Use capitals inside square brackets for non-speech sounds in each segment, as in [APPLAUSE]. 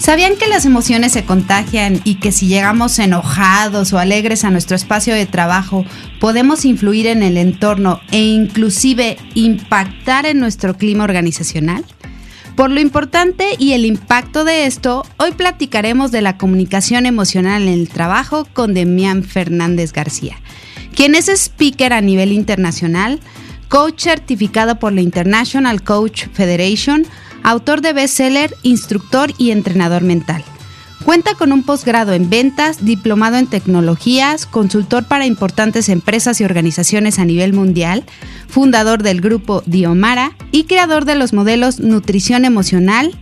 ¿Sabían que las emociones se contagian y que si llegamos enojados o alegres a nuestro espacio de trabajo podemos influir en el entorno e inclusive impactar en nuestro clima organizacional? Por lo importante y el impacto de esto, hoy platicaremos de la comunicación emocional en el trabajo con Demián Fernández García, quien es speaker a nivel internacional, coach certificado por la International Coach Federation, autor de bestseller, instructor y entrenador mental. Cuenta con un posgrado en ventas, diplomado en tecnologías, consultor para importantes empresas y organizaciones a nivel mundial, fundador del grupo Diomara y creador de los modelos Nutrición Emocional,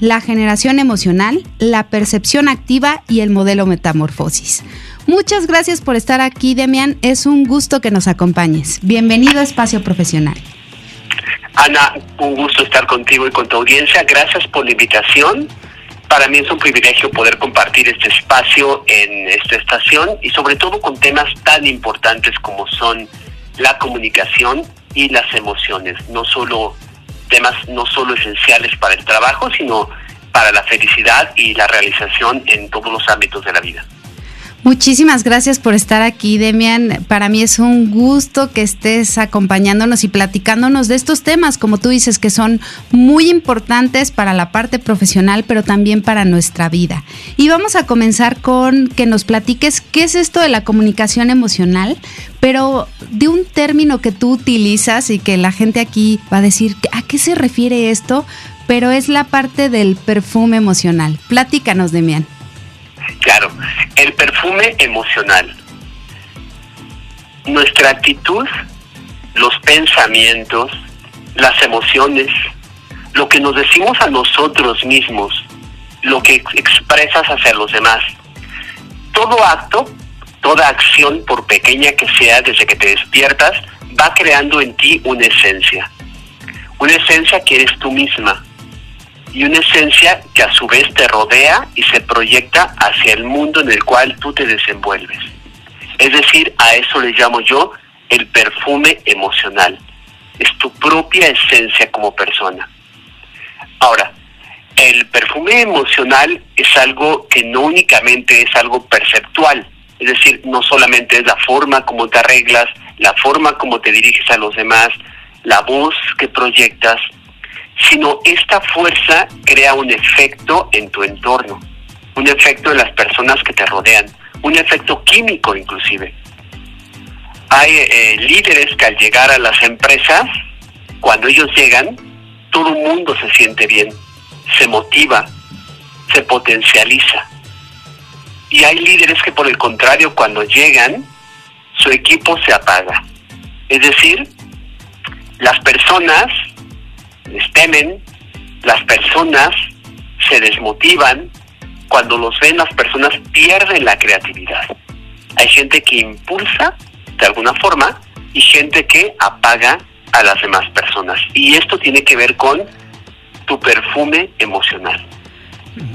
la generación emocional, la percepción activa y el modelo Metamorfosis. Muchas gracias por estar aquí, Demian. Es un gusto que nos acompañes. Bienvenido a Espacio Profesional. Ana, un gusto estar contigo y con tu audiencia. Gracias por la invitación. Para mí es un privilegio poder compartir este espacio en esta estación y sobre todo con temas tan importantes como son la comunicación y las emociones, no solo temas no solo esenciales para el trabajo, sino para la felicidad y la realización en todos los ámbitos de la vida. Muchísimas gracias por estar aquí, Demian. Para mí es un gusto que estés acompañándonos y platicándonos de estos temas, como tú dices, que son muy importantes para la parte profesional, pero también para nuestra vida. Y vamos a comenzar con que nos platiques qué es esto de la comunicación emocional, pero de un término que tú utilizas y que la gente aquí va a decir, ¿a qué se refiere esto? Pero es la parte del perfume emocional. Platícanos, Demian. Claro, el perfume emocional. Nuestra actitud, los pensamientos, las emociones, lo que nos decimos a nosotros mismos, lo que expresas hacia los demás. Todo acto, toda acción, por pequeña que sea, desde que te despiertas, va creando en ti una esencia. Una esencia que eres tú misma y una esencia que a su vez te rodea y se proyecta hacia el mundo en el cual tú te desenvuelves. Es decir, a eso le llamo yo el perfume emocional. Es tu propia esencia como persona. Ahora, el perfume emocional es algo que no únicamente es algo perceptual, es decir, no solamente es la forma como te arreglas, la forma como te diriges a los demás, la voz que proyectas, sino esta fuerza crea un efecto en tu entorno, un efecto en las personas que te rodean, un efecto químico inclusive. Hay eh, líderes que al llegar a las empresas, cuando ellos llegan, todo el mundo se siente bien, se motiva, se potencializa. Y hay líderes que por el contrario, cuando llegan, su equipo se apaga. Es decir, las personas temen, las personas se desmotivan, cuando los ven las personas pierden la creatividad. Hay gente que impulsa de alguna forma y gente que apaga a las demás personas. Y esto tiene que ver con tu perfume emocional.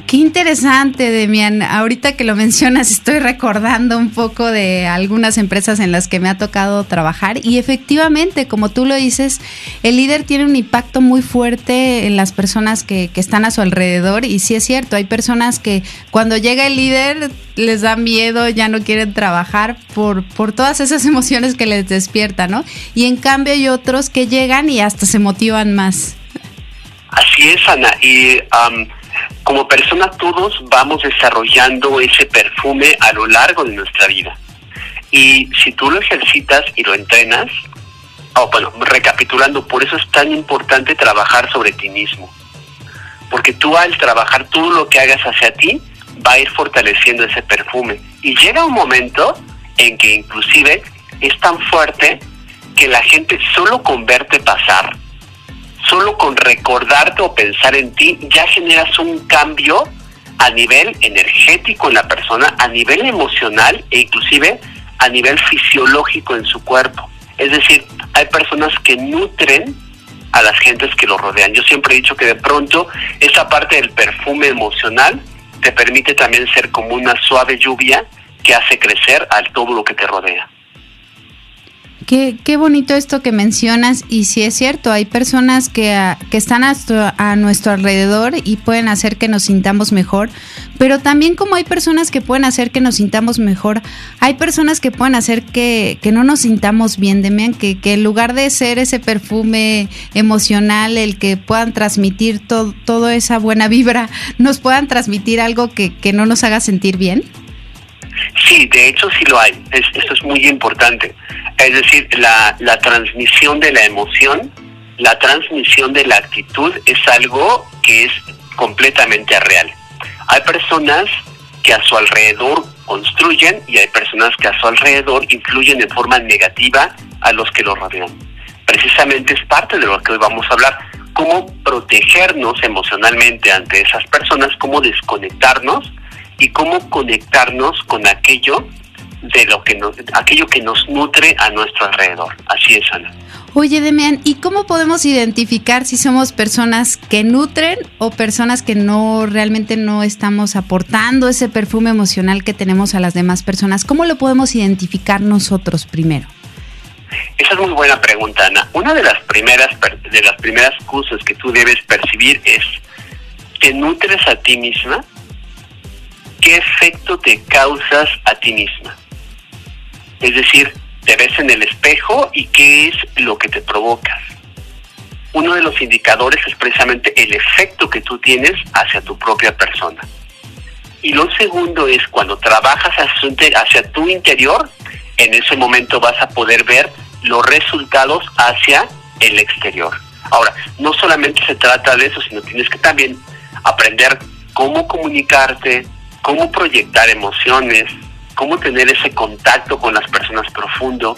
Qué interesante, Demian. Ahorita que lo mencionas, estoy recordando un poco de algunas empresas en las que me ha tocado trabajar y efectivamente, como tú lo dices, el líder tiene un impacto muy fuerte en las personas que, que están a su alrededor y sí es cierto, hay personas que cuando llega el líder les da miedo, ya no quieren trabajar por, por todas esas emociones que les despierta, ¿no? Y en cambio hay otros que llegan y hasta se motivan más. Así es, Ana. Y como persona todos vamos desarrollando ese perfume a lo largo de nuestra vida. Y si tú lo ejercitas y lo entrenas, bueno, recapitulando, por eso es tan importante trabajar sobre ti mismo. Porque tú al trabajar todo lo que hagas hacia ti, va a ir fortaleciendo ese perfume. Y llega un momento en que inclusive es tan fuerte que la gente solo con verte pasar solo con recordarte o pensar en ti ya generas un cambio a nivel energético en la persona, a nivel emocional e inclusive a nivel fisiológico en su cuerpo. Es decir, hay personas que nutren a las gentes que lo rodean. Yo siempre he dicho que de pronto esa parte del perfume emocional te permite también ser como una suave lluvia que hace crecer al todo lo que te rodea. Qué, qué, bonito esto que mencionas y si es cierto, hay personas que, que están a, nuestro alrededor y pueden hacer que nos sintamos mejor, pero también como hay personas que pueden hacer que nos sintamos mejor, hay personas que pueden hacer que, que no nos sintamos bien, Demian, que, que en lugar de ser ese perfume emocional, el que puedan transmitir todo, toda esa buena vibra, nos puedan transmitir algo que, que no nos haga sentir bien. Sí, de hecho sí lo hay. Es, esto es muy importante. Es decir, la, la transmisión de la emoción, la transmisión de la actitud es algo que es completamente real. Hay personas que a su alrededor construyen y hay personas que a su alrededor influyen en forma negativa a los que los rodean. Precisamente es parte de lo que hoy vamos a hablar. Cómo protegernos emocionalmente ante esas personas, cómo desconectarnos y cómo conectarnos con aquello de lo que nos, aquello que nos nutre a nuestro alrededor. Así es, Ana. Oye, Demian, ¿y cómo podemos identificar si somos personas que nutren o personas que no realmente no estamos aportando ese perfume emocional que tenemos a las demás personas? ¿Cómo lo podemos identificar nosotros primero? Esa es muy buena pregunta, Ana. Una de las primeras de las primeras cosas que tú debes percibir es ¿te nutres a ti misma? ¿Qué efecto te causas a ti misma? Es decir, te ves en el espejo y qué es lo que te provocas. Uno de los indicadores es precisamente el efecto que tú tienes hacia tu propia persona. Y lo segundo es cuando trabajas hacia tu interior, en ese momento vas a poder ver los resultados hacia el exterior. Ahora, no solamente se trata de eso, sino tienes que también aprender cómo comunicarte, cómo proyectar emociones, cómo tener ese contacto con las personas profundo,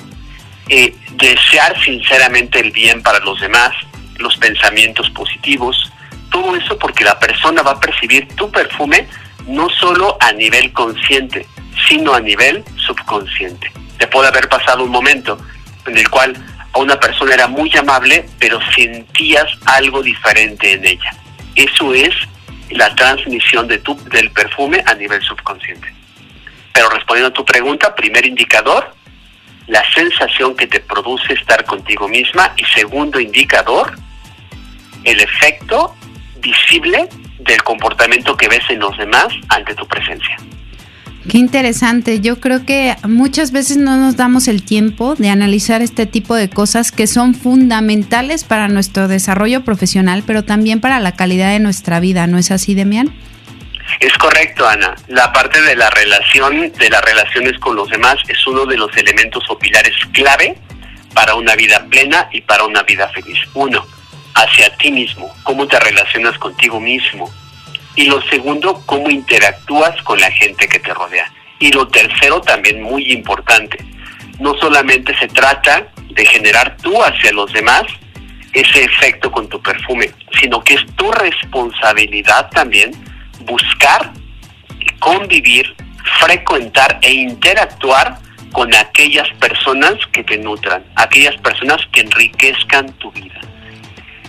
eh, desear sinceramente el bien para los demás, los pensamientos positivos, todo eso porque la persona va a percibir tu perfume no solo a nivel consciente, sino a nivel subconsciente. Te puede haber pasado un momento en el cual a una persona era muy amable, pero sentías algo diferente en ella. Eso es la transmisión del perfume a nivel subconsciente. Pero respondiendo a tu pregunta, primer indicador, la sensación que te produce estar contigo misma y segundo indicador, el efecto visible del comportamiento que ves en los demás ante tu presencia. Qué interesante. Yo creo que muchas veces no nos damos el tiempo de analizar este tipo de cosas que son fundamentales para nuestro desarrollo profesional, pero también para la calidad de nuestra vida. ¿No es así, Demian? Es correcto, Ana. La parte de la relación, de las relaciones con los demás, es uno de los elementos o pilares clave para una vida plena y para una vida feliz. Uno, hacia ti mismo, cómo te relacionas contigo mismo. Y lo segundo, cómo interactúas con la gente que te rodea. Y lo tercero, también muy importante, no solamente se trata de generar tú hacia los demás ese efecto con tu perfume, sino que es tu responsabilidad también buscar, convivir, frecuentar e interactuar con aquellas personas que te nutran, aquellas personas que enriquezcan tu vida.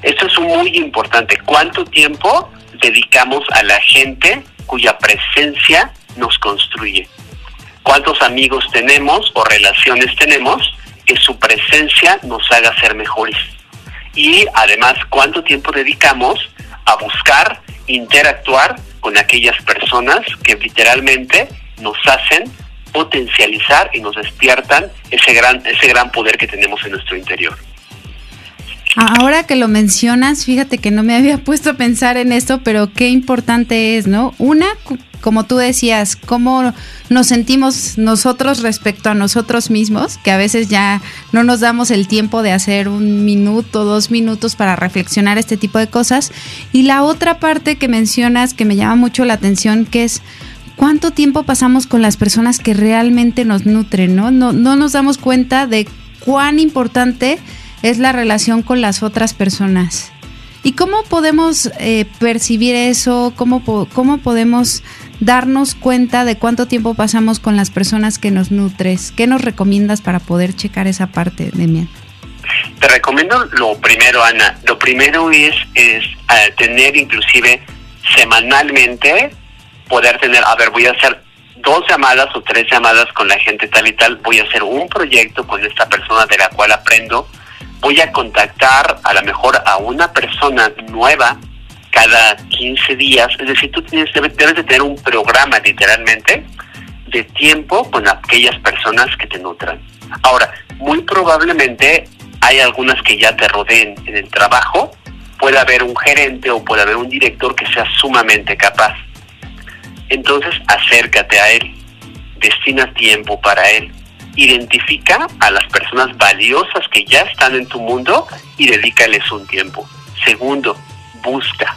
Esto es muy importante. ¿Cuánto tiempo dedicamos a la gente cuya presencia nos construye? ¿Cuántos amigos tenemos o relaciones tenemos que su presencia nos haga ser mejores? Y además, ¿cuánto tiempo dedicamos a buscar, interactuar con aquellas personas que literalmente nos hacen potencializar y nos despiertan ese gran, ese gran poder que tenemos en nuestro interior. Ahora que lo mencionas, fíjate que no me había [LAUGHS] puesto a pensar en esto, pero qué importante es, ¿no? Una, como tú decías, cómo nos sentimos nosotros respecto a nosotros mismos, que a veces ya no nos damos el tiempo de hacer un minuto, dos minutos para reflexionar este tipo de cosas. Y la otra parte que mencionas que me llama mucho la atención, que es cuánto tiempo pasamos con las personas que realmente nos nutren, ¿no? No, no nos damos cuenta de cuán importante la relación con las otras personas. ¿Y cómo podemos eh, percibir eso? ¿Cómo, ¿Cómo podemos darnos cuenta de cuánto tiempo pasamos con las personas que nos nutres. ¿Qué nos recomiendas para poder checar esa parte, Demian? Te recomiendo lo primero, Ana. Lo primero es, es eh, tener inclusive semanalmente, poder tener, a ver, voy a hacer dos llamadas o tres llamadas con la gente tal y tal, voy a hacer un proyecto con esta persona de la cual aprendo, voy a contactar a lo mejor a una persona nueva cada 15 días, es decir, tú tienes, debes, de tener un programa literalmente de tiempo con aquellas personas que te nutran. Ahora, muy probablemente hay algunas que ya te rodeen en el trabajo, puede haber un gerente o puede haber un director que sea sumamente capaz. Entonces acércate a él, destina tiempo para él, identifica a las personas valiosas que ya están en tu mundo y dedícales un tiempo. Segundo, busca.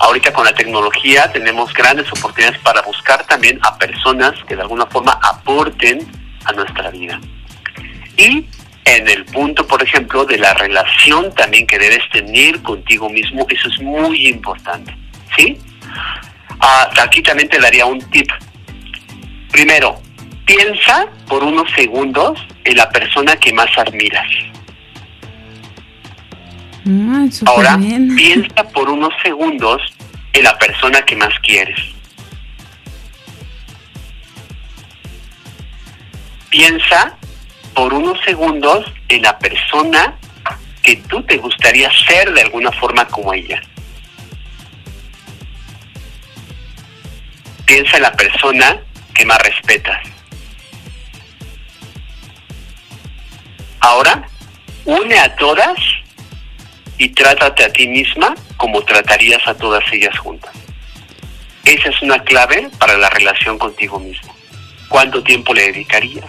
Ahorita con la tecnología tenemos grandes oportunidades para buscar también a personas que de alguna forma aporten a nuestra vida. Y en el punto, por ejemplo, de la relación también que debes tener contigo mismo, eso es muy importante. ¿Sí? Ah, aquí también te daría un tip. Primero, piensa por unos segundos en la persona que más admiras. Ah, Ahora, [LAUGHS] piensa por unos segundos en la persona que más quieres. Piensa por unos segundos en la persona que tú te gustaría ser de alguna forma como ella. Piensa en la persona que más respetas. Ahora, une a todas y trátate a ti misma como tratarías a todas ellas juntas. Esa es una clave para la relación contigo mismo. ¿Cuánto tiempo le dedicarías?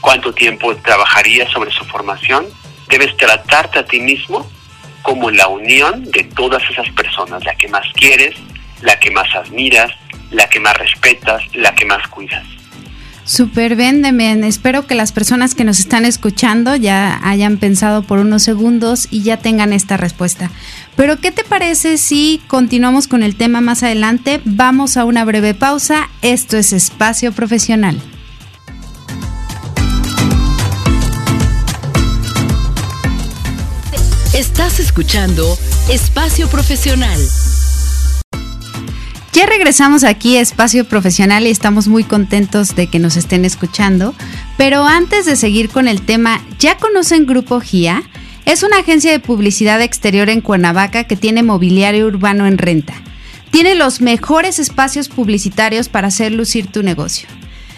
¿Cuánto tiempo trabajarías sobre su formación? Debes tratarte a ti mismo como la unión de todas esas personas, la que más quieres, la que más admiras, la que más respetas, la que más cuidas. Super bien, Demian. Espero que las personas que nos están escuchando ya hayan pensado por unos segundos y ya tengan esta respuesta. Pero, ¿qué te parece si continuamos con el tema más adelante? Vamos a una breve pausa. Esto es Espacio Profesional. Estás escuchando Espacio Profesional. Ya regresamos aquí a Espacio Profesional y estamos muy contentos de que nos estén escuchando. Pero antes de seguir con el tema, ¿ya conocen Grupo GIA? Es una agencia de publicidad exterior en Cuernavaca que tiene mobiliario urbano en renta. Tiene los mejores espacios publicitarios para hacer lucir tu negocio.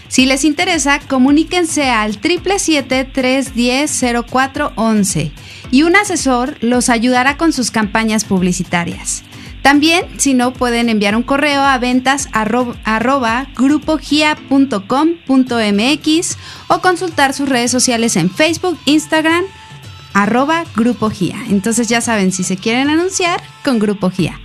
Si les interesa, comuníquense al 777-310-0411 y un asesor los ayudará con sus campañas publicitarias. También, si no, pueden enviar un correo a ventas arroba, grupogia.com.mx o consultar sus redes sociales en Facebook, Instagram, arroba Grupo Entonces ya saben, si se quieren anunciar, con Grupo GIA.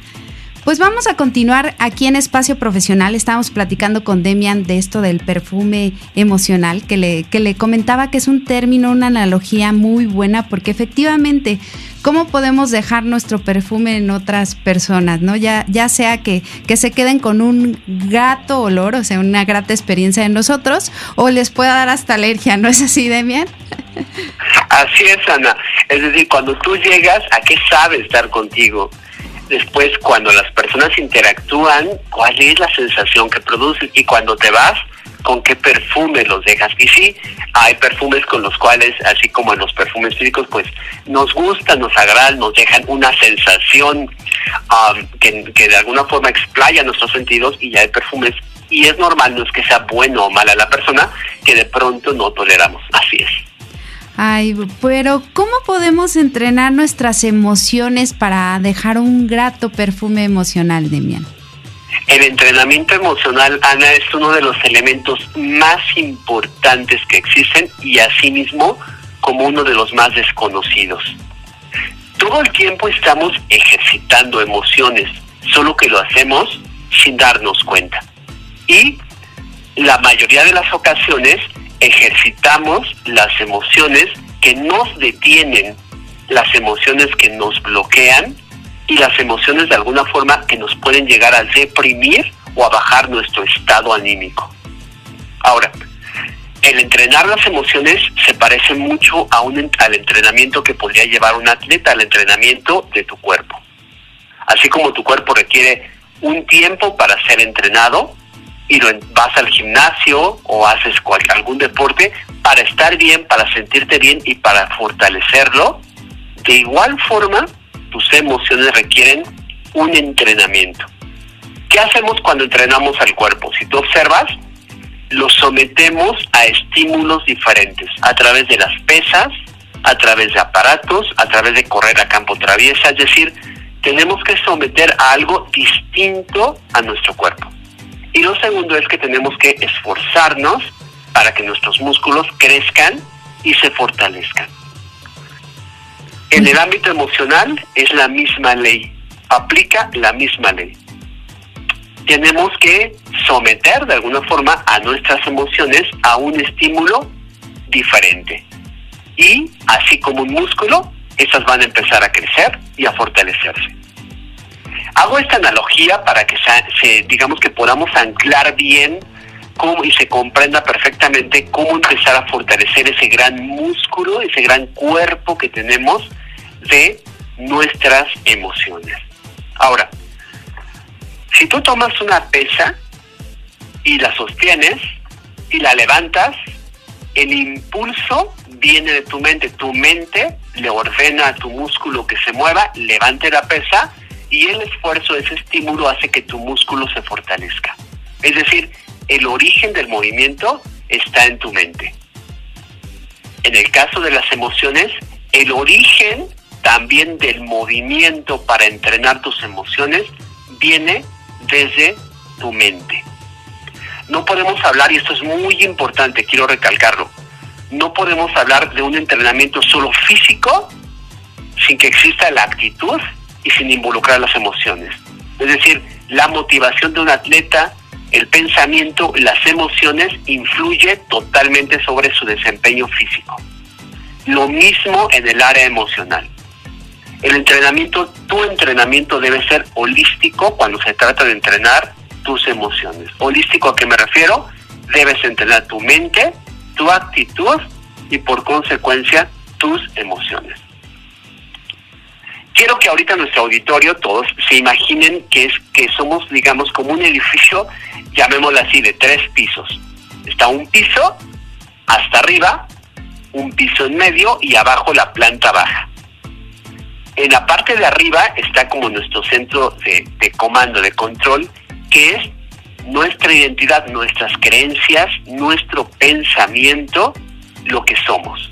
Pues vamos a continuar aquí en Espacio Profesional. Estamos platicando con Demian de esto del perfume emocional, que le, que le comentaba que es un término, una analogía muy buena, porque efectivamente, ¿cómo podemos dejar nuestro perfume en otras personas? ¿no? Ya, ya sea que, que se queden con un grato olor, o sea, una grata experiencia en nosotros, o les pueda dar hasta alergia, ¿no es así, Demian? Así es, Ana. Es decir, cuando tú llegas, ¿a qué sabe estar contigo? después cuando las personas interactúan, cuál es la sensación que produces y cuando te vas, con qué perfume los dejas. Y sí, hay perfumes con los cuales, así como en los perfumes físicos, pues nos gustan, nos agradan, nos dejan una sensación que, que de alguna forma explaya nuestros sentidos y ya hay perfumes y es normal, no es que sea bueno o mala la persona, que de pronto no toleramos. Así es. Ay, pero ¿cómo podemos entrenar nuestras emociones para dejar un grato perfume emocional, Demian? El entrenamiento emocional, Ana, es uno de los elementos más importantes que existen y asimismo como uno de los más desconocidos. Todo el tiempo estamos ejercitando emociones, solo que lo hacemos sin darnos cuenta. Y la mayoría de las ocasiones ejercitamos las emociones que nos detienen, las emociones que nos bloquean y las emociones de alguna forma que nos pueden llegar a deprimir o a bajar nuestro estado anímico. Ahora, el entrenar las emociones se parece mucho a un, al entrenamiento que podría llevar un atleta, al entrenamiento de tu cuerpo. Así como tu cuerpo requiere un tiempo para ser entrenado y lo, vas al gimnasio o haces algún deporte para estar bien, para sentirte bien y para fortalecerlo, de igual forma tus emociones requieren un entrenamiento. ¿Qué hacemos cuando entrenamos al cuerpo? Si tú observas, lo sometemos a estímulos diferentes a través de las pesas, a través de aparatos, a través de correr a campo traviesa, es decir, tenemos que someter a algo distinto a nuestro cuerpo. Y lo segundo es que tenemos que esforzarnos para que nuestros músculos crezcan y se fortalezcan. En el ámbito emocional es la misma ley, aplica la misma ley. Tenemos que someter de alguna forma a nuestras emociones a un estímulo diferente. Y así como un músculo, esas van a empezar a crecer y a fortalecerse. Hago esta analogía para que se, digamos que podamos anclar bien cómo, y se comprenda perfectamente cómo empezar a fortalecer ese gran músculo, ese gran cuerpo que tenemos de nuestras emociones. Ahora, si tú tomas una pesa y la sostienes y la levantas, el impulso viene de tu mente. Tu mente le ordena a tu músculo que se mueva, levante la pesa y el esfuerzo ese estímulo hace que tu músculo se fortalezca. Es decir, el origen del movimiento está en tu mente. En el caso de las emociones, el origen también del movimiento para entrenar tus emociones viene desde tu mente. No podemos hablar, y esto es muy importante, quiero recalcarlo, no podemos hablar de un entrenamiento solo físico sin que exista la actitud y sin involucrar las emociones. Es decir, la motivación de un atleta, el pensamiento, las emociones influye totalmente sobre su desempeño físico. Lo mismo en el área emocional. El entrenamiento, tu entrenamiento debe ser holístico cuando se trata de entrenar tus emociones. Holístico a qué me refiero? Debes entrenar tu mente, tu actitud y por consecuencia tus emociones. Quiero que ahorita nuestro auditorio todos se imaginen que es que somos digamos como un edificio, llamémoslo así, de tres pisos. Está un piso hasta arriba, un piso en medio y abajo la planta baja. En la parte de arriba está como nuestro centro de, comando, de control, que es nuestra identidad, nuestras creencias, nuestro pensamiento, lo que somos.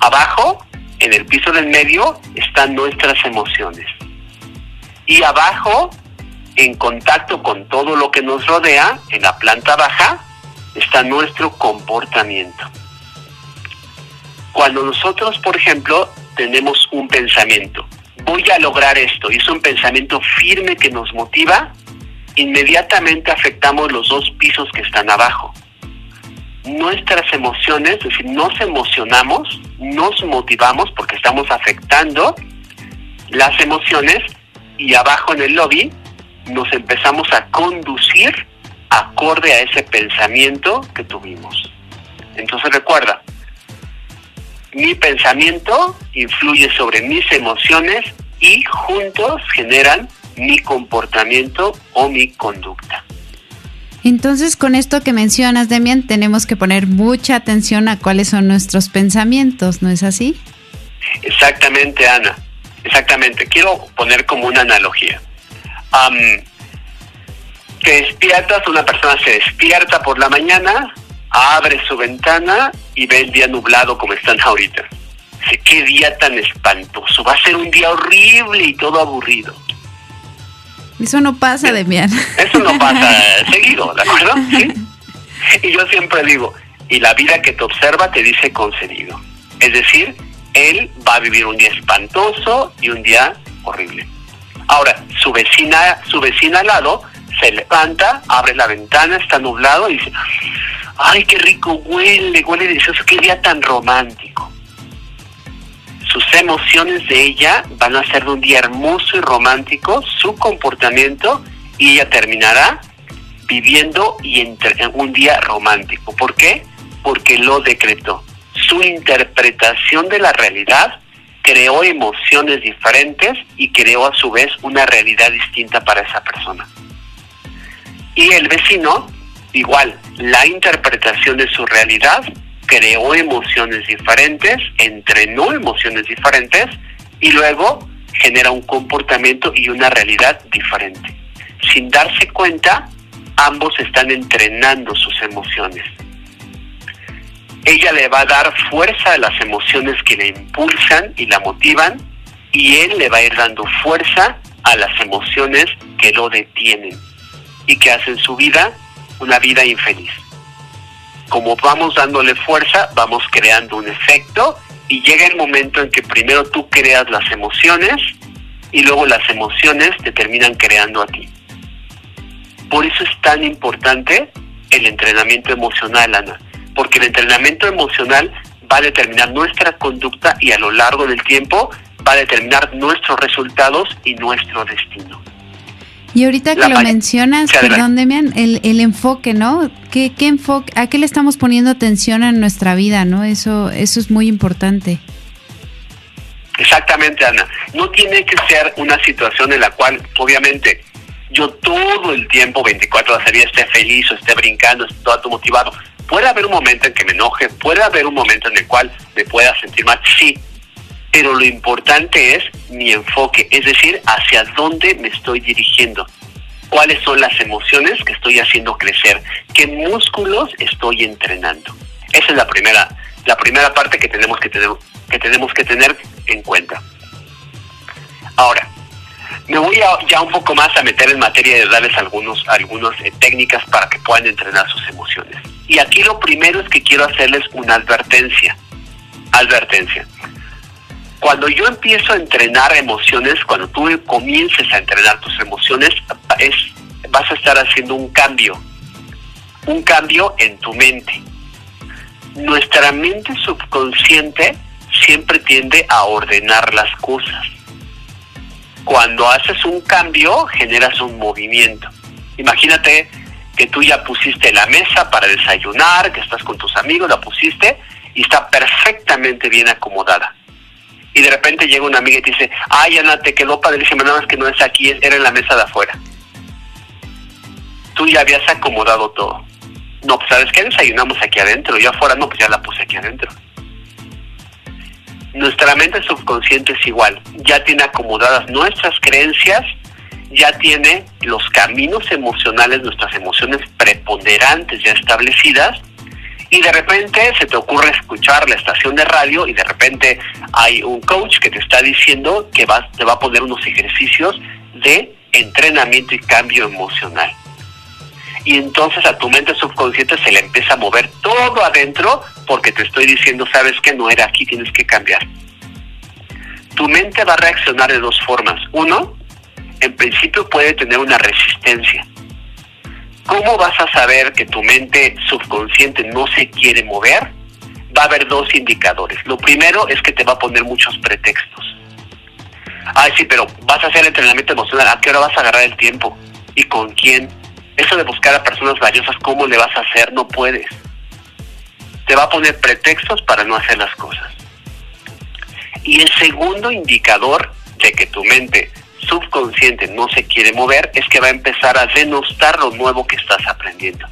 Abajo, en el piso del medio, están nuestras emociones. Y abajo, en contacto con todo lo que nos rodea, en la planta baja, está nuestro comportamiento. Cuando nosotros, por ejemplo, tenemos un pensamiento, voy a lograr esto, y es un pensamiento firme que nos motiva, inmediatamente afectamos los dos pisos que están abajo. Nuestras emociones, es decir, nos emocionamos, nos motivamos porque estamos afectando las emociones y abajo en el lobby nos empezamos a conducir acorde a ese pensamiento que tuvimos. Entonces recuerda, mi pensamiento influye sobre mis emociones y juntos generan mi comportamiento o mi conducta. Entonces, con esto que mencionas, Demian, tenemos que poner mucha atención a cuáles son nuestros pensamientos, ¿no es así? Exactamente, Ana. Exactamente. Quiero poner como una analogía. te despiertas, una persona se despierta por la mañana, abre su ventana y ve el día nublado como están ahorita. Dice, qué día tan espantoso. Va a ser un día horrible y todo aburrido. Eso no pasa, Demian. Eso no pasa [LAUGHS] seguido, ¿de acuerdo? ¿Sí? Y yo siempre digo, y la vida que te observa te dice concedido. Es decir, él va a vivir un día espantoso y un día horrible. Ahora, su vecina, su vecina al lado se levanta, abre la ventana, está nublado y dice, ay, qué rico huele, huele delicioso, qué día tan romántico sus emociones de ella van a ser de un día hermoso y romántico, su comportamiento y ella terminará viviendo y un día romántico. ¿Por qué? Porque lo decretó. Su interpretación de la realidad creó emociones diferentes y creó a su vez una realidad distinta para esa persona. Y el vecino, igual, la interpretación de su realidad creó emociones diferentes, entrenó emociones diferentes y luego genera un comportamiento y una realidad diferente. Sin darse cuenta, ambos están entrenando sus emociones. Ella le va a dar fuerza a las emociones que le impulsan y la motivan y él le va a ir dando fuerza a las emociones que lo detienen y que hacen su vida una vida infeliz. Como vamos dándole fuerza, vamos creando un efecto y llega el momento en que primero tú creas las emociones y luego las emociones te terminan creando a ti. Por eso es tan importante el entrenamiento emocional, Ana, porque el entrenamiento emocional va a determinar nuestra conducta y a lo largo del tiempo va a determinar nuestros resultados y nuestro destino. Y ahorita que lo mencionas, perdón, Demian, el, el enfoque, ¿no? ¿Qué, ¿Qué enfoque, ¿A qué le estamos poniendo atención en nuestra vida, no? Eso, eso es muy importante. Exactamente, Ana. No tiene que ser una situación en la cual, obviamente, yo todo el tiempo, 24 horas al día, esté feliz o esté brincando, esté todo motivado. Puede haber un momento en que me enoje, puede haber un momento en el cual me pueda sentir mal, sí, pero lo importante es mi enfoque, es decir, hacia dónde me estoy dirigiendo, cuáles son las emociones que estoy haciendo crecer, qué músculos estoy entrenando. Esa es la primera, la primera parte que tenemos que tener, que tenemos que tener en cuenta. Ahora, me voy ya un poco más a meter en materia de darles algunos, algunas eh, técnicas para que puedan entrenar sus emociones. Y aquí lo primero es que quiero hacerles una advertencia. Advertencia. Cuando yo empiezo a entrenar emociones, cuando tú comiences a entrenar tus emociones, es, vas a estar haciendo un cambio. Un cambio en tu mente. Nuestra mente subconsciente siempre tiende a ordenar las cosas cuando haces un cambio, generas un movimiento. Imagínate que tú ya pusiste la mesa para desayunar, que estás con tus amigos, la pusiste y está perfectamente bien acomodada. Y de repente llega una amiga y te dice, ay Ana, te quedó padrísima, nada más que no es aquí, era en la mesa de afuera. Tú ya habías acomodado todo. No, pues sabes que desayunamos aquí adentro, yo afuera no, pues ya la puse aquí adentro nuestra mente subconsciente es igual, ya tiene acomodadas nuestras creencias, ya tiene los caminos emocionales, nuestras emociones preponderantes ya establecidas, y de repente se te ocurre escuchar la estación de radio y de repente hay un coach que te está diciendo que te va a poner unos ejercicios de entrenamiento y cambio emocional. Y entonces a tu mente subconsciente se le empieza a mover todo adentro porque te estoy diciendo, sabes que no era aquí, tienes que cambiar. Tu mente va a reaccionar de dos formas. Uno, en principio puede tener una resistencia. ¿Cómo vas a saber que tu mente subconsciente no se quiere mover? Va a haber dos indicadores. Lo primero es que te va a poner muchos pretextos. Ay, sí, pero vas a hacer entrenamiento emocional. ¿A qué hora vas a agarrar el tiempo? ¿Y con quién? Eso de buscar a personas valiosas, ¿cómo le vas a hacer? No puedes te va a poner pretextos para no hacer las cosas. Y el segundo indicador de que tu mente subconsciente no se quiere mover es que va a empezar a denostar lo nuevo que estás aprendiendo.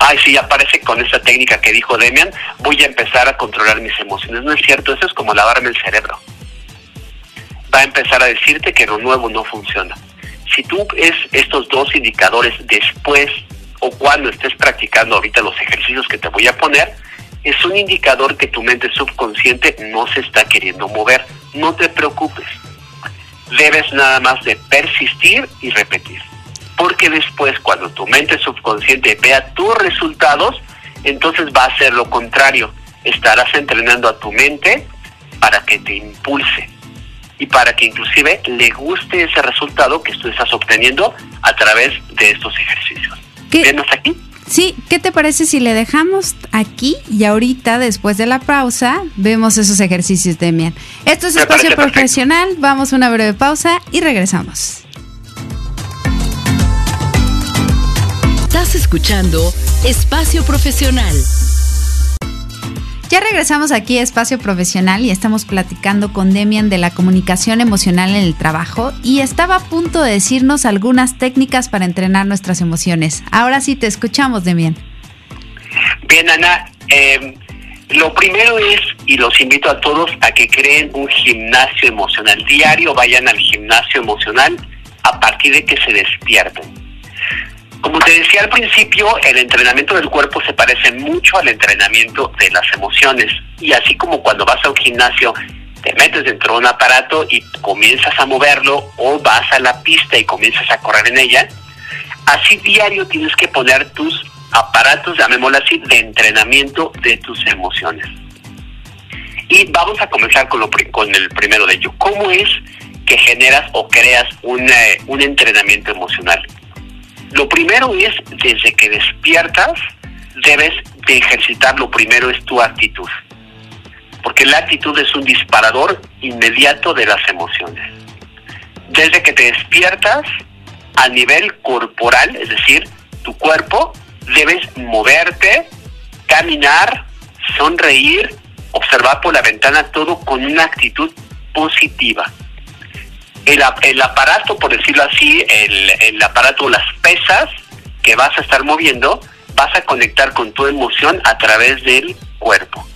Ay, sí, aparece con esta técnica que dijo Demian, voy a empezar a controlar mis emociones. No es cierto, eso es como lavarme el cerebro. Va a empezar a decirte que lo nuevo no funciona. Si tú es estos dos indicadores después o cuando estés practicando ahorita los ejercicios que te voy a poner, es un indicador que tu mente subconsciente no se está queriendo mover. No te preocupes. Debes nada más de persistir y repetir. Porque después cuando tu mente subconsciente vea tus resultados, entonces va a hacer lo contrario. Estarás entrenando a tu mente para que te impulse y para que inclusive le guste ese resultado que tú estás obteniendo a través de estos ejercicios. ¿Qué, aquí? Sí, ¿qué te parece si le dejamos aquí y ahorita, después de la pausa, vemos esos ejercicios, de Demian? Esto es Espacio Profesional, vamos a una breve pausa y regresamos. Estás escuchando Espacio Profesional. Ya regresamos aquí a Espacio Profesional y estamos platicando con Demian de la comunicación emocional en el trabajo y estaba a punto de decirnos algunas técnicas para entrenar nuestras emociones. Ahora sí te escuchamos, Demian. Bien, Ana, em, lo primero es, y los invito a todos a que creen un gimnasio emocional. Diario vayan al gimnasio emocional a partir de que se despierten. Como te decía al principio, el entrenamiento del cuerpo se parece mucho al entrenamiento de las emociones. Y así como cuando vas a un gimnasio, te metes dentro de un aparato y comienzas a moverlo o vas a la pista y comienzas a correr en ella, así diario tienes que poner tus aparatos, llamémoslo así, de entrenamiento de tus emociones. Y vamos a comenzar con, lo, con el primero de ellos. ¿Cómo es que generas o creas un, un entrenamiento emocional? Lo primero es, desde que despiertas, debes de ejercitar, lo primero es tu actitud. Porque la actitud es un disparador inmediato de las emociones. Desde que te despiertas, a nivel corporal, es decir, tu cuerpo, debes moverte, caminar, sonreír, observar por la ventana todo con una actitud positiva el, aparato, por decirlo así, el, el aparato, las pesas que vas a estar moviendo, vas a conectar con tu emoción a través del cuerpo.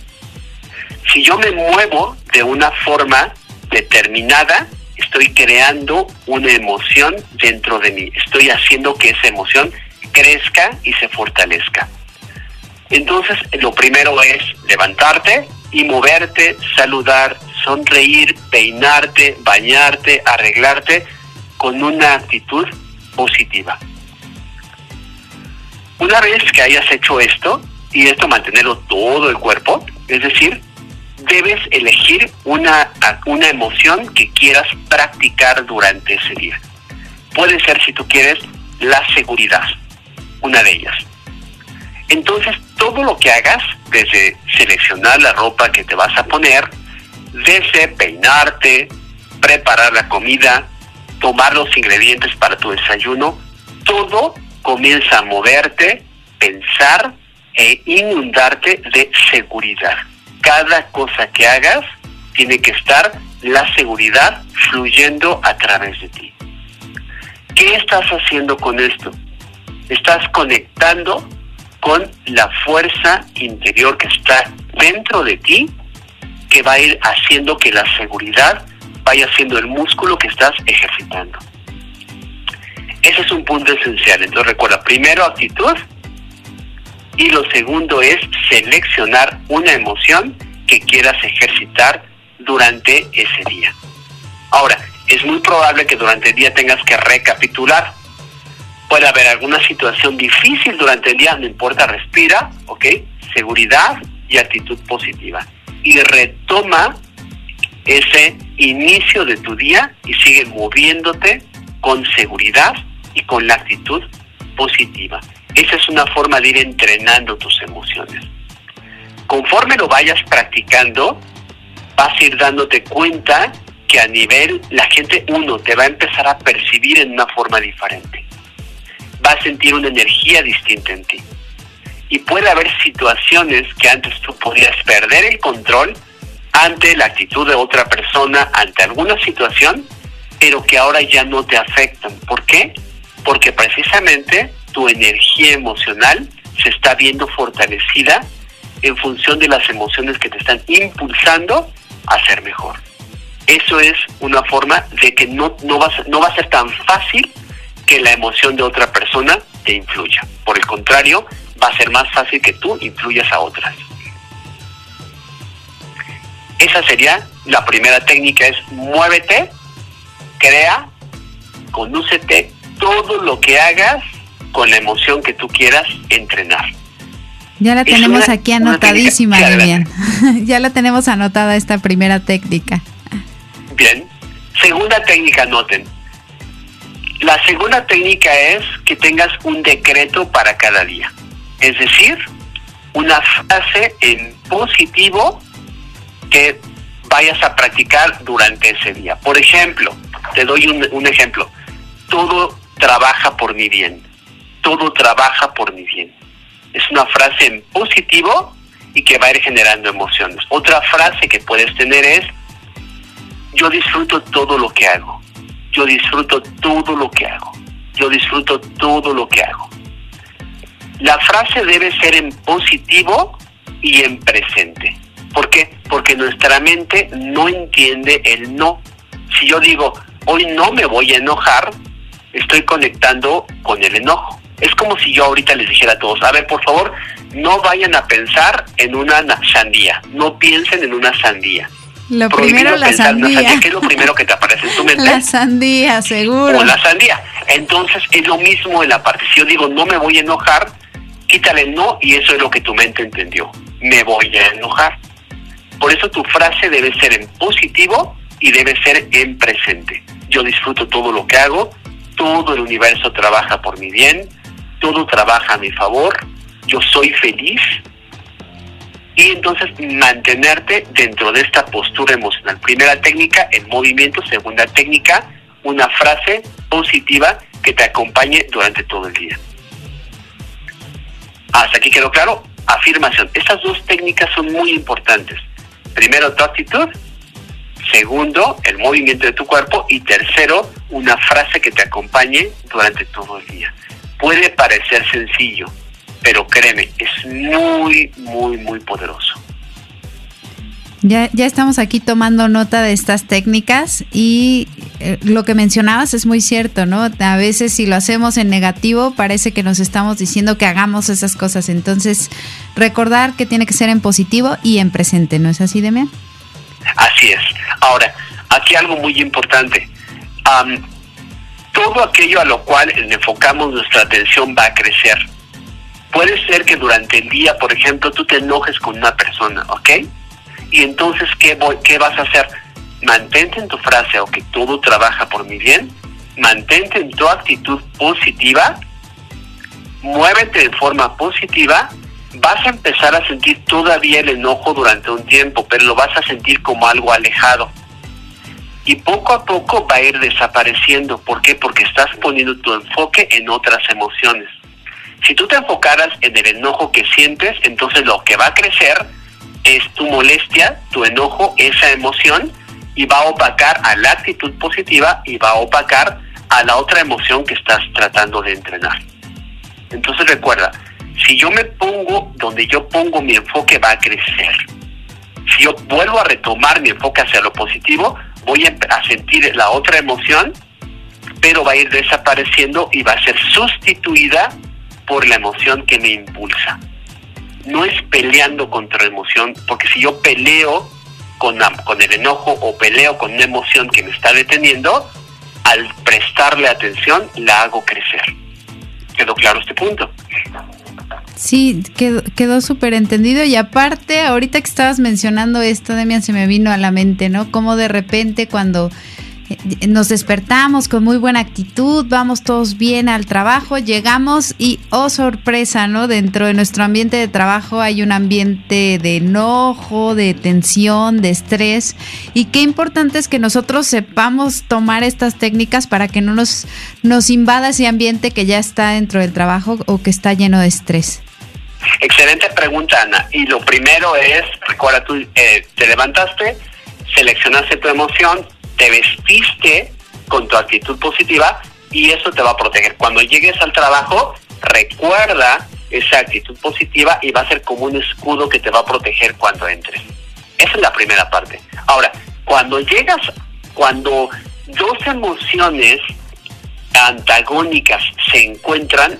Si yo me muevo de una forma determinada, estoy creando una emoción dentro de mí. Estoy haciendo que esa emoción crezca y se fortalezca. Entonces, lo primero es levantarte y moverte, saludar, sonreír, peinarte, bañarte, arreglarte con una actitud positiva. Una vez que hayas hecho esto, y esto mantenerlo todo el cuerpo, es decir, debes elegir una, una emoción que quieras practicar durante ese día. Puede ser, si tú quieres, la seguridad, una de ellas. Entonces, todo lo que hagas, desde seleccionar la ropa que te vas a poner, desde peinarte, preparar la comida, tomar los ingredientes para tu desayuno, todo comienza a moverte, pensar e inundarte de seguridad. Cada cosa que hagas tiene que estar la seguridad fluyendo a través de ti. ¿Qué estás haciendo con esto? Estás conectando con la fuerza interior que está dentro de ti que va a ir haciendo que la seguridad vaya siendo el músculo que estás ejercitando. Ese es un punto esencial. Entonces recuerda, primero actitud y lo segundo es seleccionar una emoción que quieras ejercitar durante ese día. Ahora, es muy probable que durante el día tengas que recapitular. Puede haber alguna situación difícil durante el día, no importa, respira, ¿ok? Seguridad y actitud positiva y retoma ese inicio de tu día y sigue moviéndote con seguridad y con la actitud positiva. Esa es una forma de ir entrenando tus emociones. Conforme lo vayas practicando, vas a ir dándote cuenta que a nivel la gente, uno, te va a empezar a percibir en una forma diferente. Va a sentir una energía distinta en ti y puede haber situaciones que antes tú podías perder el control ante la actitud de otra persona, ante alguna situación, pero que ahora ya no te afectan. ¿Por qué? Porque precisamente tu energía emocional se está viendo fortalecida en función de las emociones que te están impulsando a ser mejor. Eso es una forma de que no, no, va, no va a ser tan fácil que la emoción de otra persona te influya. Por el contrario, va a ser más fácil que tú influyas a otras. Esa sería la primera técnica, es muévete, crea, conúcete, todo lo que hagas con la emoción que tú quieras entrenar. Ya la tenemos aquí anotadísima, bien. [LAUGHS] ya la tenemos anotada esta primera técnica. Bien. Segunda técnica, anoten. La segunda técnica es que tengas un decreto para cada día. Es decir, una frase en positivo que vayas a practicar durante ese día. Por ejemplo, te doy un, ejemplo. Todo trabaja por mi bien. todo trabaja por mi bien. Es una frase en positivo y que va a ir generando emociones. Otra frase que puedes tener es, yo disfruto todo lo que hago. Yo disfruto todo lo que hago. Yo disfruto todo lo que hago. La frase debe ser en positivo y en presente. ¿Por qué? Porque nuestra mente no entiende el no. Si yo digo, hoy no me voy a enojar, estoy conectando con el enojo. Es como si yo ahorita les dijera a todos, a ver, por favor, no vayan a pensar en una sandía, no piensen en una sandía. Lo primero la sandía. ¿Qué es lo primero que te aparece en tu [LAUGHS] mente? La sandía, seguro. O la sandía. Entonces es lo mismo en la parte. Si yo digo no me voy a enojar, quítale no y eso es lo que tu mente entendió. Me voy a enojar. Por eso tu frase debe ser en positivo y debe ser en presente. Yo disfruto todo lo que hago, todo el universo trabaja por mi bien, todo trabaja a mi favor, yo soy feliz. Y entonces mantenerte dentro de esta postura emocional. Primera técnica, el movimiento. Segunda técnica, una frase positiva que te acompañe durante todo el día. Hasta aquí quedó claro. Afirmación. Estas dos técnicas son muy importantes. Primero, tu actitud. Segundo, el movimiento de tu cuerpo. Y tercero, una frase que te acompañe durante todo el día. Puede parecer sencillo, pero créeme, es muy, muy, muy poderoso. Ya, ya estamos aquí tomando nota de estas técnicas y lo que mencionabas es muy cierto, ¿no? A veces si lo hacemos en negativo parece que nos estamos diciendo que hagamos esas cosas. Entonces, recordar que tiene que ser en positivo y en presente, ¿no es así, Demian? Así es. Ahora, aquí algo muy importante. todo aquello a lo cual enfocamos nuestra atención va a crecer. Puede ser que durante el día, por ejemplo, tú te enojes con una persona, ¿ok? Y entonces, ¿qué, voy, qué vas a hacer? Mantente en tu frase, o que todo trabaja por mi bien, mantente en tu actitud positiva, muévete de forma positiva, vas a empezar a sentir todavía el enojo durante un tiempo, pero lo vas a sentir como algo alejado. Y poco a poco va a ir desapareciendo. ¿Por qué? Porque estás poniendo tu enfoque en otras emociones. Si tú te enfocaras en el enojo que sientes, entonces lo que va a crecer es tu molestia, tu enojo, esa emoción, y va a opacar a la actitud positiva y va a opacar a la otra emoción que estás tratando de entrenar. Entonces recuerda, si yo me pongo donde yo pongo mi enfoque va a crecer. Si yo vuelvo a retomar mi enfoque hacia lo positivo, voy a sentir la otra emoción, pero va a ir desapareciendo y va a ser sustituida por la emoción que me impulsa no es peleando contra la emoción, porque si yo peleo con, con el enojo o peleo con una emoción que me está deteniendo, al prestarle atención la hago crecer. ¿Quedó claro este punto? Sí, quedó, quedó súper entendido y aparte, ahorita que estabas mencionando esto, Demian, se me vino a la mente, ¿no? Como de repente cuando nos despertamos con muy buena actitud, vamos todos bien al trabajo, llegamos y, oh sorpresa, ¿no? Dentro de nuestro ambiente de trabajo hay un ambiente de enojo, de tensión, de estrés. Y qué importante es que nosotros sepamos tomar estas técnicas para que no nos, nos invada ese ambiente que ya está dentro del trabajo o que está lleno de estrés. Excelente pregunta, Ana. Y lo primero es, recuerda, tú eh, te levantaste, seleccionaste tu emoción, te vestiste con tu actitud positiva y eso te va a proteger. Cuando llegues al trabajo, recuerda esa actitud positiva y va a ser como un escudo que te va a proteger cuando entres. Esa es la primera parte. Ahora, cuando llegas, cuando dos emociones antagónicas se encuentran,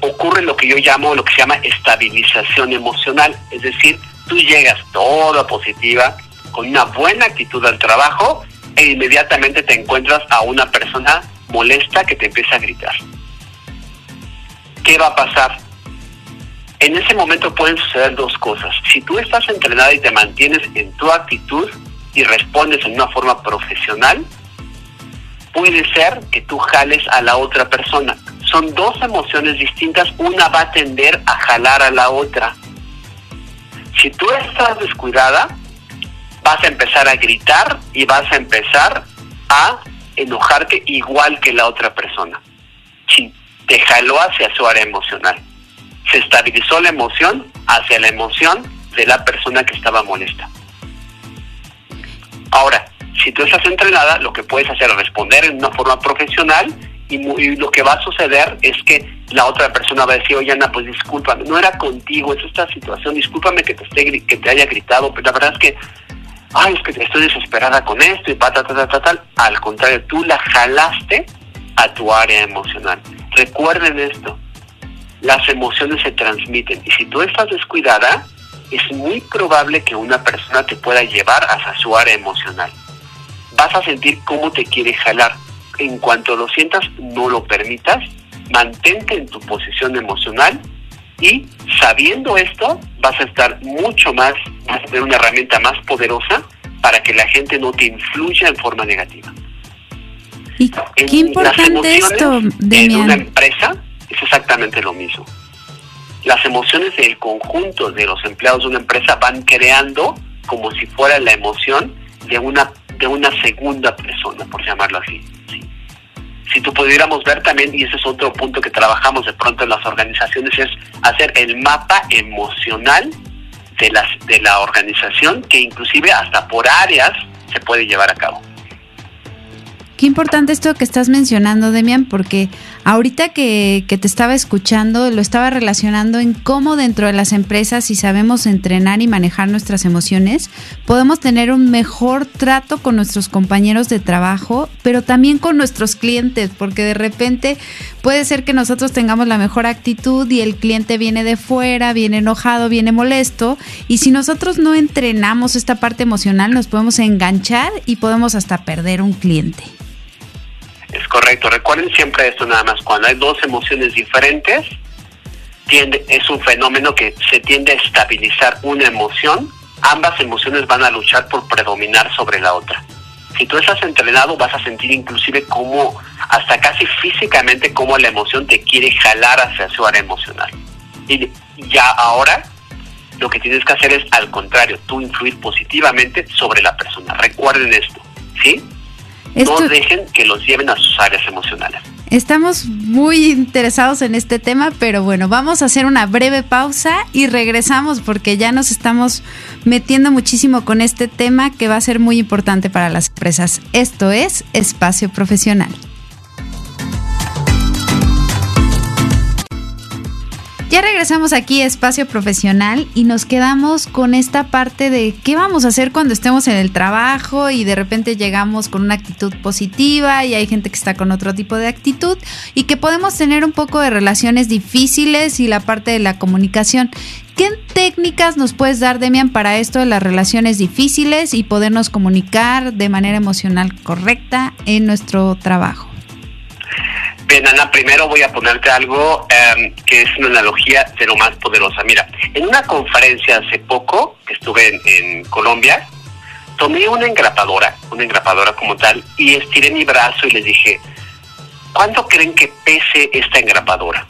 ocurre lo que yo llamo, lo que se llama estabilización emocional. Es decir, tú llegas toda positiva, con una buena actitud al trabajo e inmediatamente te encuentras a una persona molesta que te empieza a gritar. ¿Qué va a pasar? En ese momento pueden suceder dos cosas. Si tú estás entrenada y te mantienes en tu actitud y respondes en una forma profesional, puede ser que tú jales a la otra persona. Son dos emociones distintas, una va a tender a jalar a la otra. Si tú estás descuidada, vas a empezar a gritar y vas a empezar a enojarte igual que la otra persona. Si te jaló hacia su área emocional. Se estabilizó la emoción hacia la emoción de la persona que estaba molesta. Ahora, si tú estás entrenada, lo que puedes hacer es responder en una forma profesional y, lo que va a suceder es que la otra persona va a decir, oye Ana, pues discúlpame, no era contigo, es esta situación, discúlpame que te haya gritado, pero la verdad es que, ay, es que estoy desesperada con esto y pata, tal. Al contrario, tú la jalaste a tu área emocional. Recuerden esto, las emociones se transmiten y si tú estás descuidada, es muy probable que una persona te pueda llevar hacia su área emocional. Vas a sentir cómo te quiere jalar. En cuanto lo sientas, no lo permitas, mantente en tu posición emocional y sabiendo esto, vas a estar mucho más, vas a tener una herramienta más poderosa para que la gente no te influya en forma negativa. ¿Y qué importante esto, En una empresa es exactamente lo mismo las emociones del conjunto de los empleados de una empresa van creando como si fuera la emoción de una de una segunda persona, por llamarlo así. Si tú pudiéramos ver también, y ese es otro punto que trabajamos de pronto en las organizaciones, es hacer el mapa emocional de, las, de la organización, que inclusive hasta por áreas se puede llevar a cabo. Qué importante esto que estás mencionando, Demian, porque ahorita que, te estaba escuchando, lo estaba relacionando en cómo dentro de las empresas, si sabemos entrenar y manejar nuestras emociones, podemos tener un mejor trato con nuestros compañeros de trabajo, pero también con nuestros clientes, porque de repente puede ser que nosotros tengamos la mejor actitud y el cliente viene de fuera, viene enojado, viene molesto, y si nosotros no entrenamos esta parte emocional, nos podemos enganchar y podemos hasta perder un cliente. Es correcto. Recuerden siempre esto nada más. Cuando hay dos emociones diferentes, es un fenómeno que se tiende a estabilizar una emoción. Ambas emociones van a luchar por predominar sobre la otra. Si tú estás entrenado, vas a sentir inclusive como, hasta casi físicamente, como la emoción te quiere jalar hacia su área emocional. Y ya ahora, lo que tienes que hacer es, al contrario, tú influir positivamente sobre la persona. Recuerden esto, ¿sí? No dejen que los lleven a sus áreas emocionales. Estamos muy interesados en este tema, pero bueno, vamos a hacer una breve pausa y regresamos porque ya nos estamos metiendo muchísimo con este tema que va a ser muy importante para las empresas. Esto es Espacio Profesional. Ya regresamos aquí a Espacio Profesional y nos quedamos con esta parte de qué vamos a hacer cuando estemos en el trabajo y de repente llegamos con una actitud positiva y hay gente que está con otro tipo de actitud y que podemos tener un poco de relaciones difíciles y la parte de la comunicación. ¿Qué técnicas nos puedes dar, Demian, para esto de las relaciones difíciles y podernos comunicar de manera emocional correcta en nuestro trabajo? Bien, Ana, primero voy a ponerte algo em, que es una analogía de lo más poderosa. Mira, en una conferencia hace poco que estuve en, Colombia, tomé una engrapadora, una engrapadora como tal, y estiré mi brazo y les dije, ¿cuánto creen que pese esta engrapadora?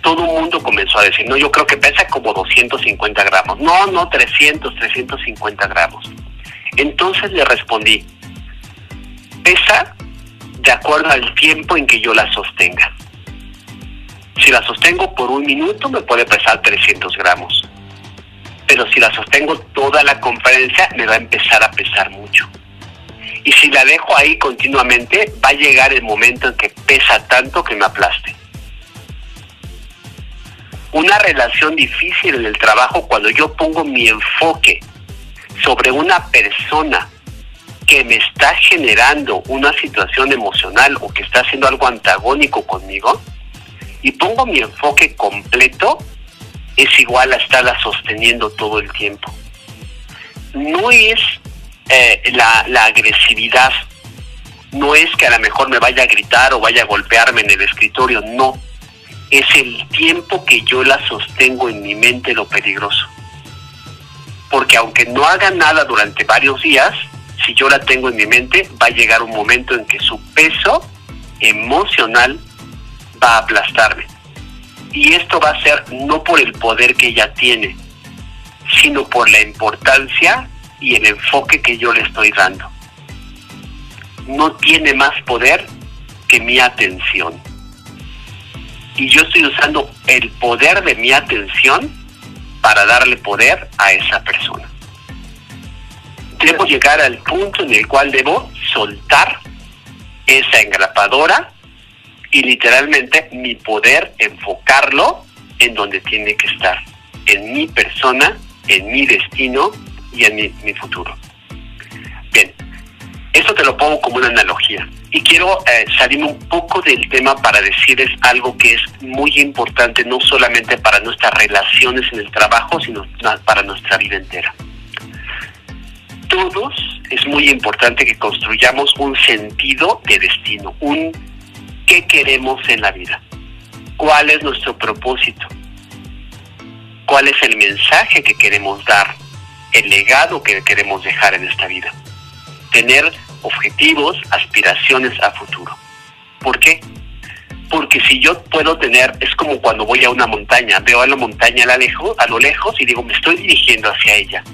Todo el mundo comenzó a decir, no, yo creo que pesa como 250 gramos. No, no, 300, 350 gramos. Entonces le respondí, pesa de acuerdo al tiempo en que yo la sostenga. Si la sostengo por un minuto me puede pesar 300 gramos, pero si la sostengo toda la conferencia me va a empezar a pesar mucho. Y si la dejo ahí continuamente, va a llegar el momento en que pesa tanto que me aplaste. Una relación difícil en el trabajo cuando yo pongo mi enfoque sobre una persona que me está generando una situación emocional o que está haciendo algo antagónico conmigo y pongo mi enfoque completo, es igual a estarla sosteniendo todo el tiempo. No es eh, la, la agresividad, no es que a lo mejor me vaya a gritar o vaya a golpearme en el escritorio, no. Es el tiempo que yo la sostengo en mi mente lo peligroso. Porque aunque no haga nada durante varios días, si yo la tengo en mi mente, va a llegar un momento en que su peso emocional va a aplastarme. Y esto va a ser no por el poder que ella tiene, sino por la importancia y el enfoque que yo le estoy dando. No tiene más poder que mi atención. y yo estoy usando el poder de mi atención para darle poder a esa persona. Debo llegar al punto en el cual debo soltar esa engrapadora y literalmente mi poder enfocarlo en donde tiene que estar, en mi persona, en mi destino y en mi, futuro. Bien, esto te lo pongo como una analogía y quiero eh, salirme un poco del tema para decirles algo que es muy importante no solamente para nuestras relaciones en el trabajo, sino para nuestra vida entera. Todos es muy importante que construyamos un sentido de destino, un qué queremos en la vida, cuál es nuestro propósito, cuál es el mensaje que queremos dar, el legado que queremos dejar en esta vida. Tener objetivos, aspiraciones a futuro. ¿Por qué? Porque si yo puedo tener, es como cuando voy a una montaña, veo a la montaña a lo lejos, a lo lejos y digo, me estoy dirigiendo hacia ella.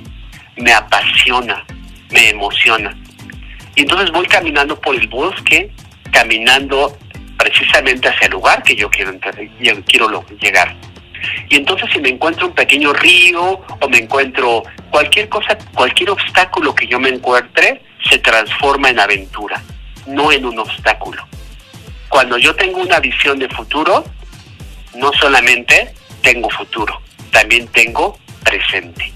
Me apasiona, me emociona. Y entonces voy caminando por el bosque, caminando precisamente hacia el lugar que yo quiero, quiero llegar. Y entonces si me encuentro un pequeño río o me encuentro cualquier cosa, cualquier obstáculo que yo me encuentre, se transforma en aventura, no en un obstáculo. Cuando yo tengo una visión de futuro, no solamente tengo futuro, también tengo presente.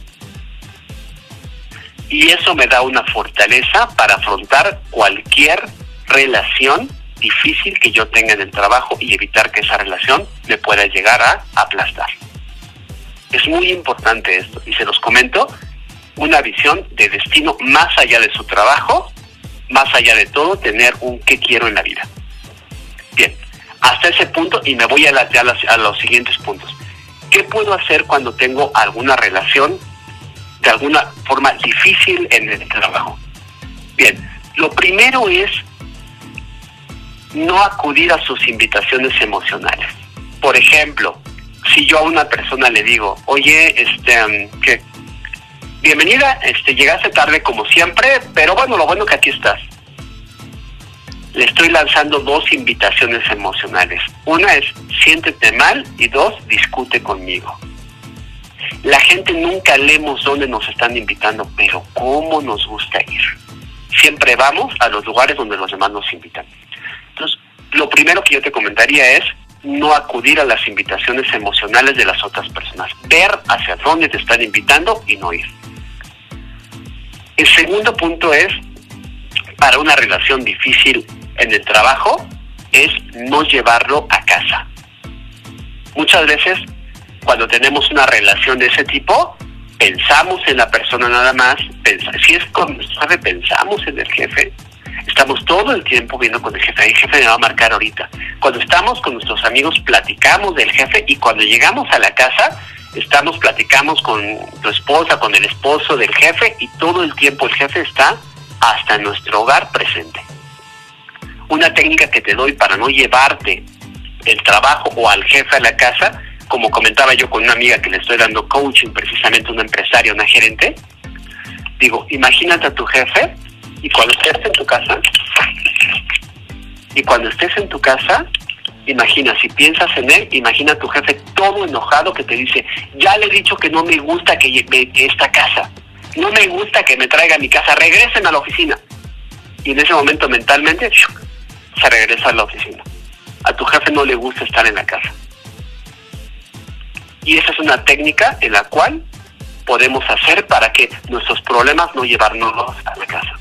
Y eso me da una fortaleza para afrontar cualquier relación difícil que yo tenga en el trabajo y evitar que esa relación me pueda llegar a aplastar. Es muy importante esto y se los comento, una visión de destino más allá de su trabajo, más allá de todo, tener un qué quiero en la vida. Bien, hasta ese punto y me voy a, a los siguientes puntos. ¿Qué puedo hacer cuando tengo alguna relación de alguna forma difícil en el trabajo? Bien, lo primero es no acudir a sus invitaciones emocionales. Por ejemplo, si yo a una persona le digo, oye, este, que bienvenida, este, llegaste tarde como siempre, pero bueno, lo bueno que aquí estás. Le estoy lanzando dos invitaciones emocionales. Una es siéntete mal y dos, discute conmigo. La gente nunca leemos dónde nos están invitando, pero cómo nos gusta ir. Siempre vamos a los lugares donde los demás nos invitan. Entonces, lo primero que yo te comentaría es no acudir a las invitaciones emocionales de las otras personas. Ver hacia dónde te están invitando y no ir. El segundo punto es, para una relación difícil en el trabajo, es no llevarlo a casa. Muchas veces, cuando tenemos una relación de ese tipo, pensamos en la persona nada más, si es con, ¿sabe? Pensamos en el jefe, Estamos todo el tiempo viendo con el jefe. El jefe me va a marcar ahorita. Cuando estamos con nuestros amigos, platicamos del jefe y cuando llegamos a la casa, estamos, platicamos con tu esposa, con el esposo del jefe y todo el tiempo el jefe está hasta nuestro hogar presente. Una técnica que te doy para no llevarte el trabajo o al jefe a la casa, como comentaba yo con una amiga que le estoy dando coaching, precisamente una empresaria, una gerente, digo, imagínate a tu jefe y cuando estés en tu casa, y cuando estés en tu casa, imagina, si piensas en él, imagina a tu jefe todo enojado que te dice, ya le he dicho que no me gusta que, esta casa, no me gusta que me traiga a mi casa, regresen a la oficina. Y en ese momento mentalmente se regresa a la oficina. A tu jefe no le gusta estar en la casa. Y esa es una técnica en la cual podemos hacer para que nuestros problemas no llevarnos a la casa.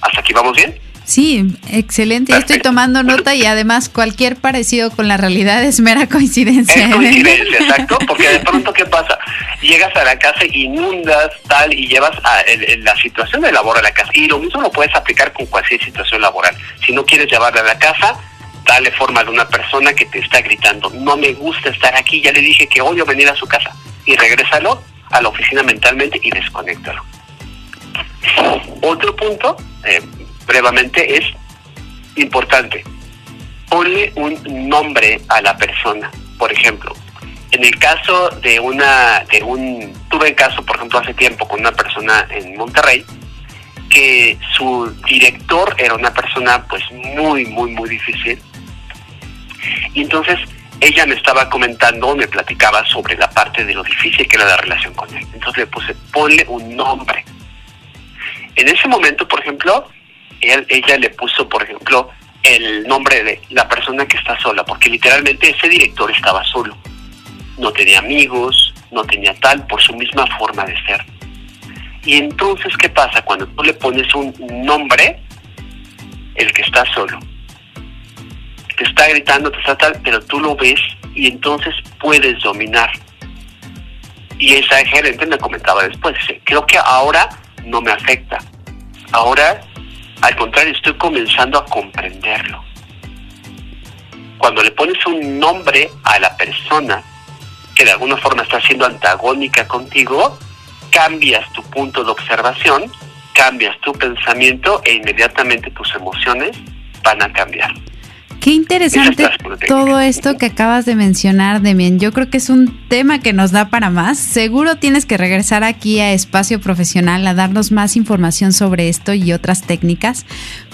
¿Hasta aquí vamos bien? Sí, excelente. Estoy tomando nota y además cualquier parecido con la realidad es mera coincidencia. Es ¿eh? coincidencia, [LAUGHS] exacto, porque de pronto ¿qué pasa? Llegas a la casa, inundas tal y llevas a la situación de labor a la casa. Y lo mismo lo puedes aplicar con cualquier situación laboral. Si no quieres llevarla a la casa, dale forma de una persona que te está gritando, no me gusta estar aquí, ya le dije que odio venir a su casa. Y regrésalo a la oficina mentalmente y desconéctalo. Otro punto, eh, brevemente, es importante. Ponle un nombre a la persona. Por ejemplo, en el caso de una, de un, tuve el caso, por ejemplo, hace tiempo con una persona en Monterrey que su director era una persona pues muy, muy, muy difícil Y entonces ella me estaba comentando, me platicaba sobre la parte de lo difícil que era la relación con él. Entonces le puse, ponle un nombre. En ese momento, por ejemplo, ella le puso, por ejemplo, el nombre de la persona que está sola, porque literalmente ese director estaba solo. No tenía amigos, no tenía tal, por su misma forma de ser. Y entonces, ¿qué pasa? Cuando tú le pones un nombre, el que está solo, te está gritando, te está tal, pero tú lo ves y entonces puedes dominar. Y esa gerente me comentaba después, creo que ahora no me afecta. Ahora, al contrario, estoy comenzando a comprenderlo. Cuando le pones un nombre a la persona que de alguna forma está siendo antagónica contigo, cambias tu punto de observación, cambias tu pensamiento e inmediatamente tus emociones van a cambiar. Qué interesante todo esto que acabas de mencionar, Demien. Yo creo que es un tema que nos da para más. Seguro tienes que regresar aquí a Espacio Profesional a darnos más información sobre esto y otras técnicas.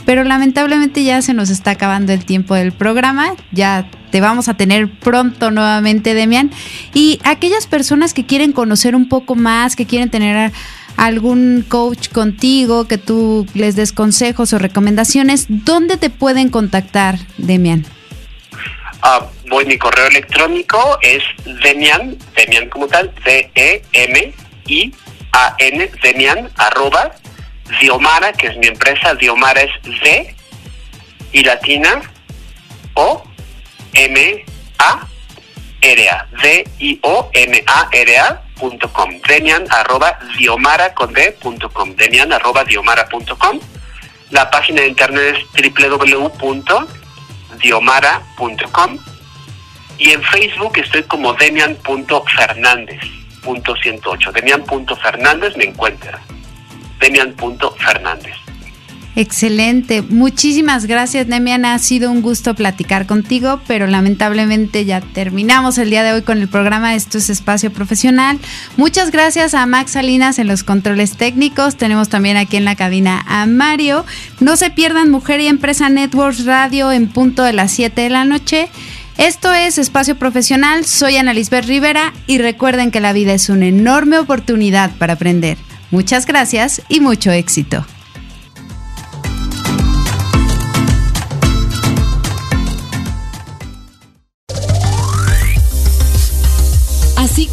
Pero lamentablemente ya se nos está acabando el tiempo del programa. Ya te vamos a tener pronto nuevamente, Demian. Y aquellas personas que quieren conocer un poco más, que quieren tener algún coach contigo, que tú les des consejos o recomendaciones, ¿dónde te pueden contactar, Demian? Ah, voy, mi correo electrónico es Demian, Demian como tal, D-E-M-I-A-N, Demian, arroba, Diomara, que es mi empresa, Diomara es D y latina, O, M, A, R, A, D-I-O-M-A-R-A, com Demian arroba diomara con D Demian arroba diomara.com. La página de internet es www.diomara.com. Y en Facebook estoy como Demian.fernández, punto 108. Demian.fernández me encuentra. Demian.fernández. Excelente. Muchísimas gracias, Nemian. Ha sido un gusto platicar contigo, pero lamentablemente ya terminamos el día de hoy con el programa. Esto es Espacio Profesional. Muchas gracias a Max Salinas en los controles técnicos. Tenemos también aquí en la cabina a Mario. No se pierdan Mujer y Empresa Networks Radio en punto de las 7 de la noche. Esto es Espacio Profesional. Soy Ana Lisbeth Rivera y recuerden que la vida es una enorme oportunidad para aprender. Muchas gracias y mucho éxito.